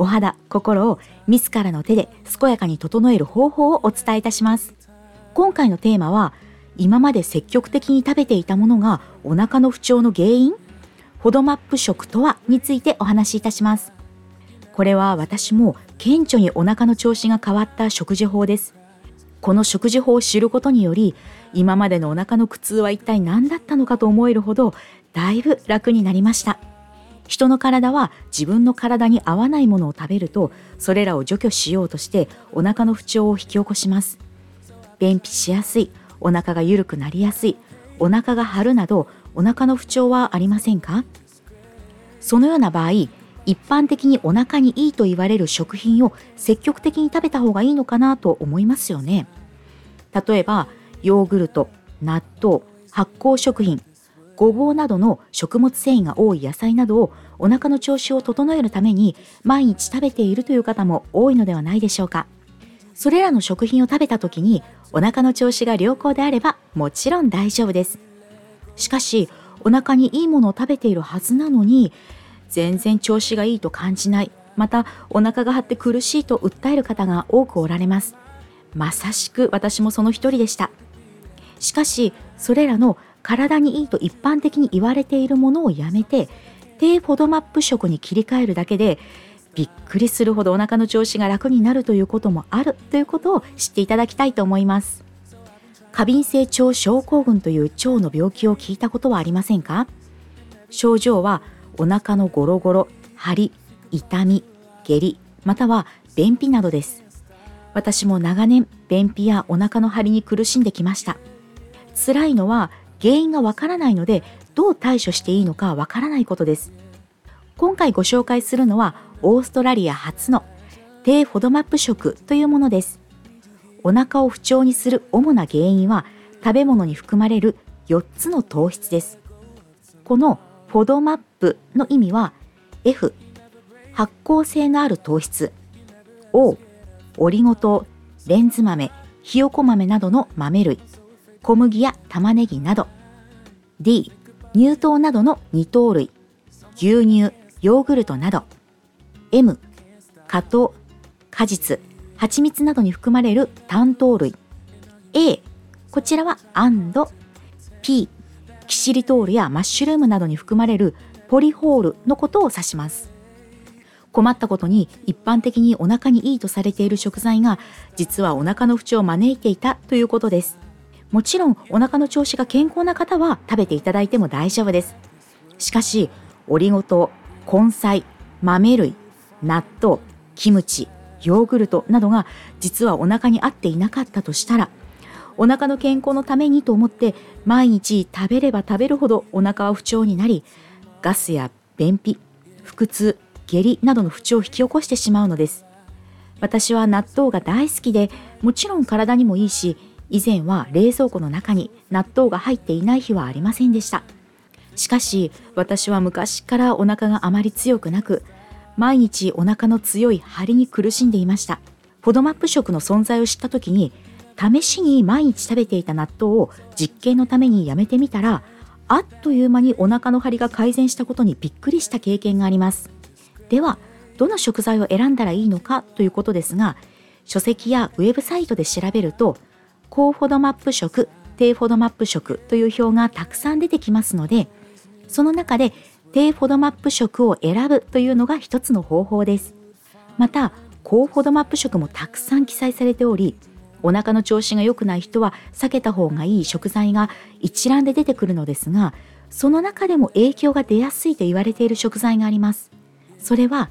お肌心を自らの手で健やかに整える方法をお伝えいたします。今回のテーマは今まで積極的に食べていたものがお腹の不調の原因？フドマップ食とはについてお話しいたします。これは私も顕著にお腹の調子が変わった食事法です。この食事法を知ることにより今までのお腹の苦痛は一体何だったのかと思えるほどだいぶ楽になりました。人の体は自分の体に合わないものを食べるとそれらを除去しようとしてお腹の不調を引き起こします。便秘しやすいお腹が緩くなりやすいお腹が張るなどお腹の不調はありませんか？そのような場合一般的にお腹にいいと言われる食品を積極的に食べた方がいいのかなと思いますよね。例えばヨーグルト納豆発酵食品。ごぼうなどの食物繊維が多い野菜などをお腹の調子を整えるために毎日食べているという方も多いのではないでしょうか。それらの食品を食べた時にお腹の調子が良好であればもちろん大丈夫です。しかしお腹にいいものを食べているはずなのに全然調子がいいと感じないまたお腹が張って苦しいと訴える方が多くおられます。まさしく私もその一人でした。しかしそれらの体にいいと一般的に言われているものをやめて低フォドマップ食に切り替えるだけでびっくりするほどお腹の調子が楽になるということもあるということを知っていただきたいと思います。過敏性腸症候群という腸の病気を聞いたことはありませんか？症状はお腹のゴロゴロ、張り、痛み、下痢、または便秘などです。私も長年便秘やお腹の張りに苦しんできました。辛いのは原因がわからないのでどう対処していいのかわからないことです。今回ご紹介するのはオーストラリア初の低フォドマップ食というものです。お腹を不調にする主な原因は食べ物に含まれる4つの糖質です。このフォドマップの意味は F 発酵性のある糖質。O オリゴ糖レンズ豆ひよこ豆などの豆類。小麦や玉ねぎなど。D 乳糖などの二糖類。牛乳ヨーグルトなど。M 果糖。果実蜂蜜などに含まれる単糖類。A こちらは &P キシリトールやマッシュルームなどに含まれるポリホールのことを指します。困ったことに一般的にお腹にいいとされている食材が実はお腹の不調を招いていたということです。もちろんお腹の調子が健康な方は食べていただいても大丈夫です。しかしオリゴ糖根菜豆類納豆キムチヨーグルトなどが実はお腹に合っていなかったとしたらお腹の健康のためにと思って毎日食べれば食べるほどお腹は不調になりガスや便秘腹痛下痢などの不調を引き起こしてしまうのです。私は納豆が大好きでもちろん体にもいいし以前は冷蔵庫の中に納豆が入っていない日はありませんでした。しかし私は昔からお腹があまり強くなく毎日お腹の強い張りに苦しんでいました。フォドマップ食の存在を知った時に試しに毎日食べていた納豆を実験のためにやめてみたらあっという間にお腹の張りが改善したことにびっくりした経験があります。ではどの食材を選んだらいいのかということですが書籍やウェブサイトで調べると高フォドマップ食低フォドマップ食という表がたくさん出てきますのでその中で低フォドマップ食を選ぶというのが一つの方法です。また高フォドマップ食もたくさん記載されておりお腹の調子が良くない人は避けた方がいい食材が一覧で出てくるのですがその中でも影響が出やすいと言われている食材があります。それは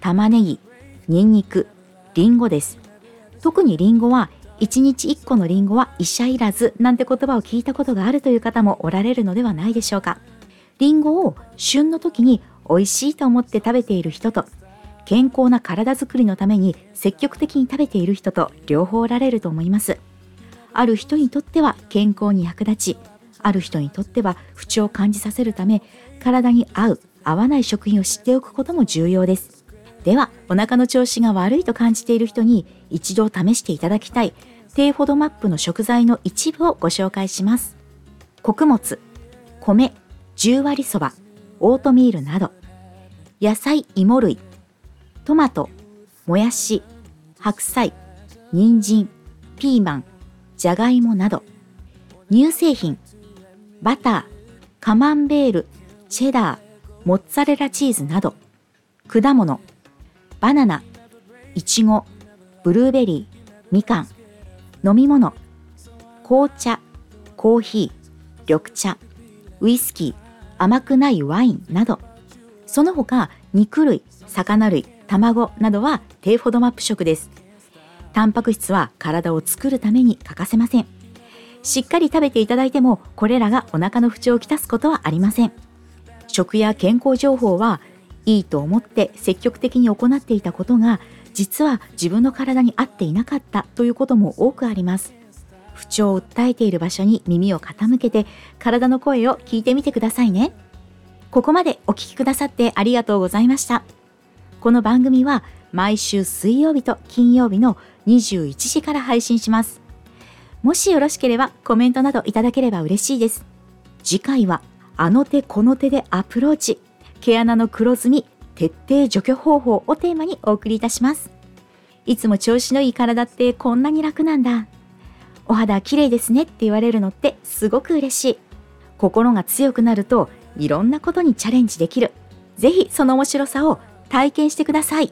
玉ねぎ、ニンニク、リンゴです。特にリンゴは1日1個のリンゴは医者いらずなんて言葉を聞いたことがあるという方もおられるのではないでしょうか。リンゴを旬の時に美味しいと思って食べている人と健康な体づくりのために積極的に食べている人と両方おられると思います。ある人にとっては健康に役立ち。ある人にとっては不調を感じさせるため体に合う合わない食品を知っておくことも重要です。ではお腹の調子が悪いと感じている人に一度試していただきたい。低フォドマップの食材の一部をご紹介します。穀物米10割そばオートミールなど。野菜芋類トマト、もやし、白菜、人参、ピーマン、じゃがいもなど、乳製品、バター、カマンベール、チェダー、モッツァレラチーズなど、果物、バナナ、いちご、ブルーベリー、みかん、飲み物、紅茶、コーヒー、緑茶、ウイスキー、甘くないワインなど、その他肉類、魚類、卵などは低フォドマップ食です。タンパク質は体を作るために欠かせません。しっかり食べていただいても、これらがお腹の不調をきたすことはありません。食や健康情報はいいと思って積極的に行っていたことが、実は自分の体に合っていなかったということも多くあります。不調を訴えている場所に耳を傾けて、体の声を聞いてみてくださいね。ここまでお聴きくださってありがとうございました。この番組は毎週水曜日と金曜日の21時から配信します。もしよろしければコメントなどいただければ嬉しいです。次回はあの手この手でアプローチ、毛穴の黒ずみ、徹底除去方法をテーマにお送りいたします。いつも調子のいい体ってこんなに楽なんだ。お肌綺麗ですねって言われるのってすごく嬉しい。心が強くなるといろんなことにチャレンジできる。ぜひその面白さを体験してください。